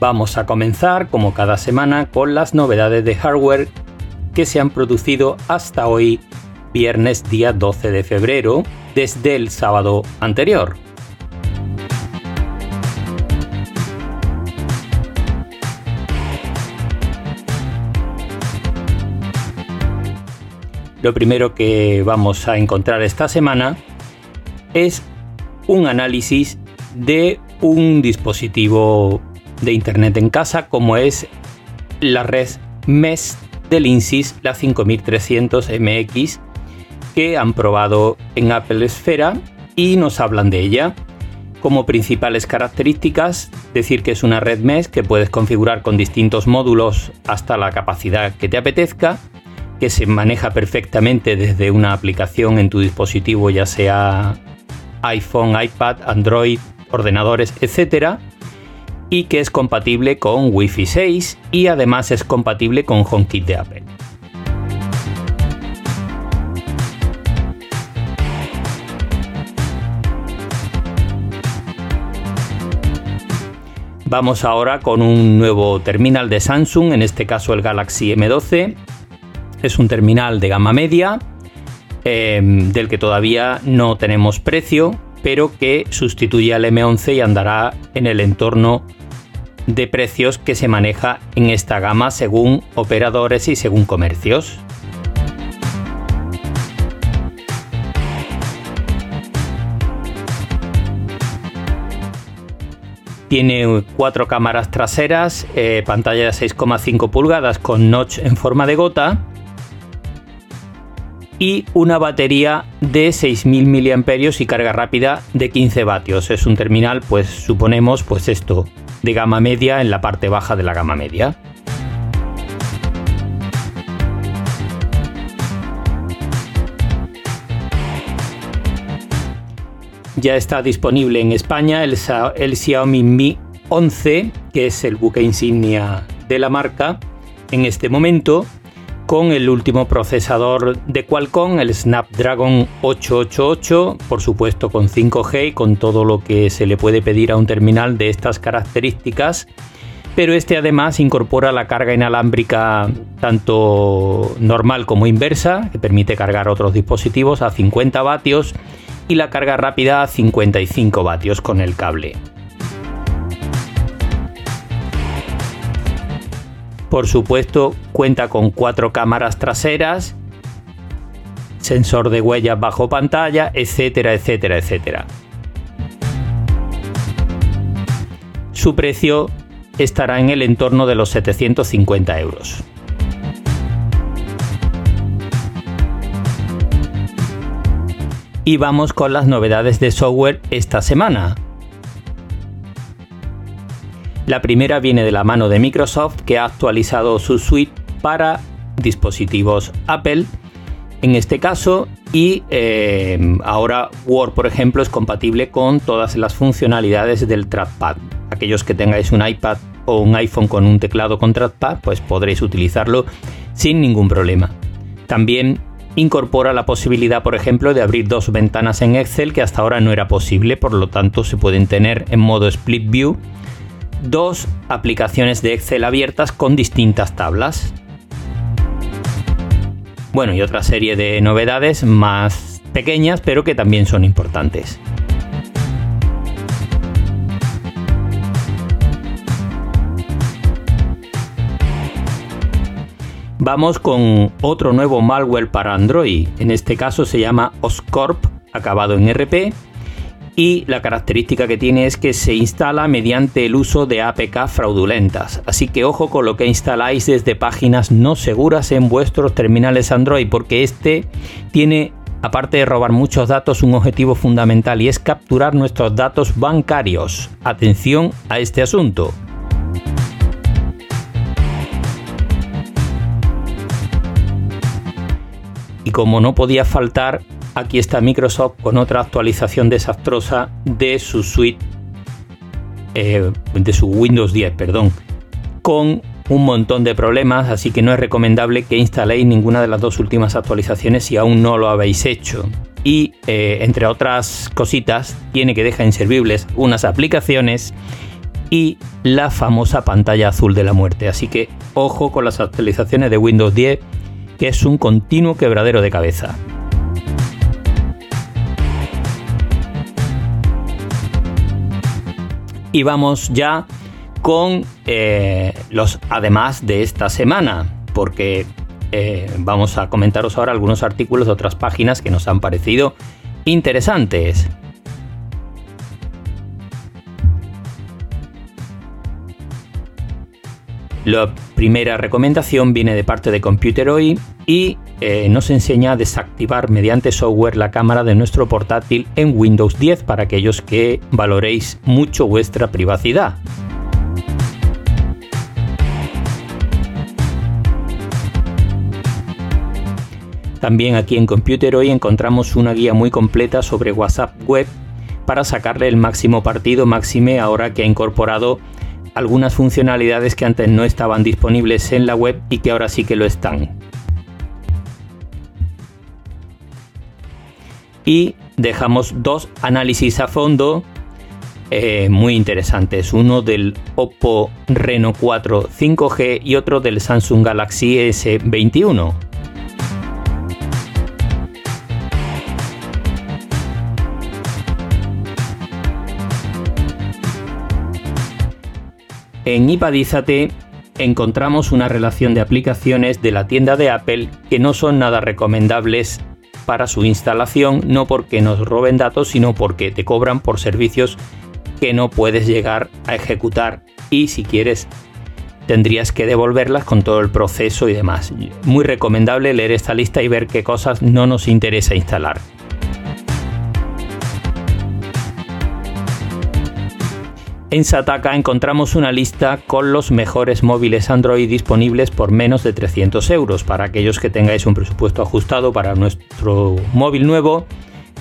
Vamos a comenzar, como cada semana, con las novedades de hardware que se han producido hasta hoy, viernes día 12 de febrero, desde el sábado anterior. Lo primero que vamos a encontrar esta semana es un análisis de un dispositivo de Internet en casa como es la red MES del INSYS, la 5300MX, que han probado en Apple Esfera y nos hablan de ella. Como principales características, decir que es una red MES que puedes configurar con distintos módulos hasta la capacidad que te apetezca, que se maneja perfectamente desde una aplicación en tu dispositivo, ya sea iPhone, iPad, Android, ordenadores, etc y que es compatible con Wi-Fi 6 y además es compatible con HomeKit de Apple. Vamos ahora con un nuevo terminal de Samsung, en este caso el Galaxy M12. Es un terminal de gama media, em, del que todavía no tenemos precio, pero que sustituye al M11 y andará en el entorno de precios que se maneja en esta gama según operadores y según comercios. Tiene cuatro cámaras traseras, eh, pantalla de 6,5 pulgadas con notch en forma de gota y una batería de 6.000 mAh y carga rápida de 15 vatios. Es un terminal, pues suponemos, pues esto, de gama media en la parte baja de la gama media. Ya está disponible en España el, el Xiaomi Mi 11, que es el buque insignia de la marca en este momento con el último procesador de Qualcomm, el Snapdragon 888, por supuesto con 5G y con todo lo que se le puede pedir a un terminal de estas características. Pero este además incorpora la carga inalámbrica tanto normal como inversa, que permite cargar otros dispositivos a 50 vatios, y la carga rápida a 55 vatios con el cable. Por supuesto, cuenta con cuatro cámaras traseras, sensor de huellas bajo pantalla, etcétera, etcétera, etcétera. Su precio estará en el entorno de los 750 euros. Y vamos con las novedades de software esta semana. La primera viene de la mano de Microsoft que ha actualizado su suite para dispositivos Apple en este caso y eh, ahora Word por ejemplo es compatible con todas las funcionalidades del trackpad. Aquellos que tengáis un iPad o un iPhone con un teclado con trackpad pues podréis utilizarlo sin ningún problema. También incorpora la posibilidad, por ejemplo, de abrir dos ventanas en Excel que hasta ahora no era posible, por lo tanto se pueden tener en modo split view dos aplicaciones de Excel abiertas con distintas tablas. Bueno, y otra serie de novedades más pequeñas, pero que también son importantes. Vamos con otro nuevo malware para Android. En este caso se llama Oscorp, acabado en RP, y la característica que tiene es que se instala mediante el uso de APK fraudulentas. Así que ojo con lo que instaláis desde páginas no seguras en vuestros terminales Android porque este tiene aparte de robar muchos datos, un objetivo fundamental y es capturar nuestros datos bancarios. Atención a este asunto. Y como no podía faltar, aquí está Microsoft con otra actualización desastrosa de su suite, eh, de su Windows 10, perdón, con un montón de problemas, así que no es recomendable que instaléis ninguna de las dos últimas actualizaciones si aún no lo habéis hecho. Y eh, entre otras cositas, tiene que dejar inservibles unas aplicaciones y la famosa pantalla azul de la muerte. Así que ojo con las actualizaciones de Windows 10 que es un continuo quebradero de cabeza. Y vamos ya con eh, los además de esta semana, porque eh, vamos a comentaros ahora algunos artículos de otras páginas que nos han parecido interesantes. La primera recomendación viene de parte de Computeroid y eh, nos enseña a desactivar mediante software la cámara de nuestro portátil en Windows 10 para aquellos que valoréis mucho vuestra privacidad. También aquí en Computeroid encontramos una guía muy completa sobre WhatsApp Web para sacarle el máximo partido, máxime ahora que ha incorporado algunas funcionalidades que antes no estaban disponibles en la web y que ahora sí que lo están. Y dejamos dos análisis a fondo eh, muy interesantes. Uno del Oppo Reno 4 5G y otro del Samsung Galaxy S21. En Ipadízate encontramos una relación de aplicaciones de la tienda de Apple que no son nada recomendables para su instalación, no porque nos roben datos, sino porque te cobran por servicios que no puedes llegar a ejecutar y si quieres tendrías que devolverlas con todo el proceso y demás. Muy recomendable leer esta lista y ver qué cosas no nos interesa instalar. En Sataka encontramos una lista con los mejores móviles Android disponibles por menos de 300 euros. Para aquellos que tengáis un presupuesto ajustado para nuestro móvil nuevo,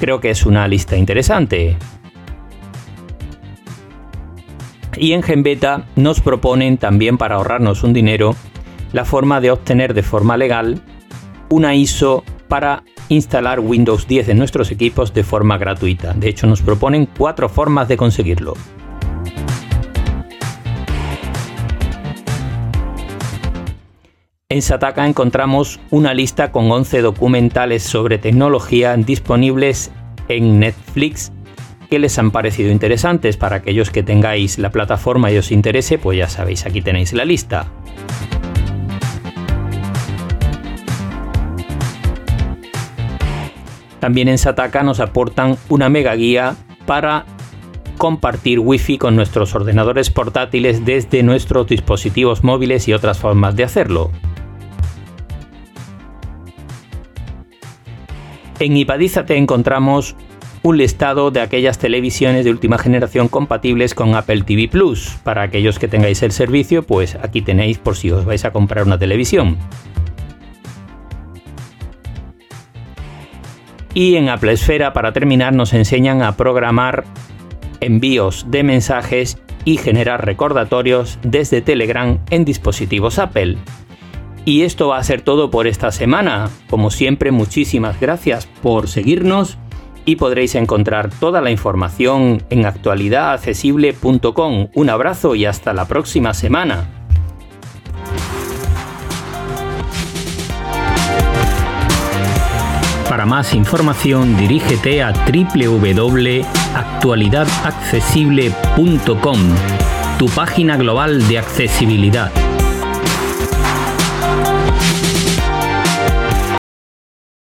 creo que es una lista interesante. Y en Genbeta nos proponen también para ahorrarnos un dinero la forma de obtener de forma legal una ISO para instalar Windows 10 en nuestros equipos de forma gratuita. De hecho, nos proponen cuatro formas de conseguirlo. En Sataka encontramos una lista con 11 documentales sobre tecnología disponibles en Netflix que les han parecido interesantes. Para aquellos que tengáis la plataforma y os interese, pues ya sabéis, aquí tenéis la lista. También en Sataka nos aportan una mega guía para compartir Wi-Fi con nuestros ordenadores portátiles desde nuestros dispositivos móviles y otras formas de hacerlo. En Ipadízate encontramos un listado de aquellas televisiones de última generación compatibles con Apple TV Plus. Para aquellos que tengáis el servicio, pues aquí tenéis por si os vais a comprar una televisión. Y en Apple Esfera, para terminar, nos enseñan a programar envíos de mensajes y generar recordatorios desde Telegram en dispositivos Apple. Y esto va a ser todo por esta semana. Como siempre, muchísimas gracias por seguirnos y podréis encontrar toda la información en actualidadaccesible.com. Un abrazo y hasta la próxima semana. Para más información dirígete a www.actualidadaccesible.com, tu página global de accesibilidad.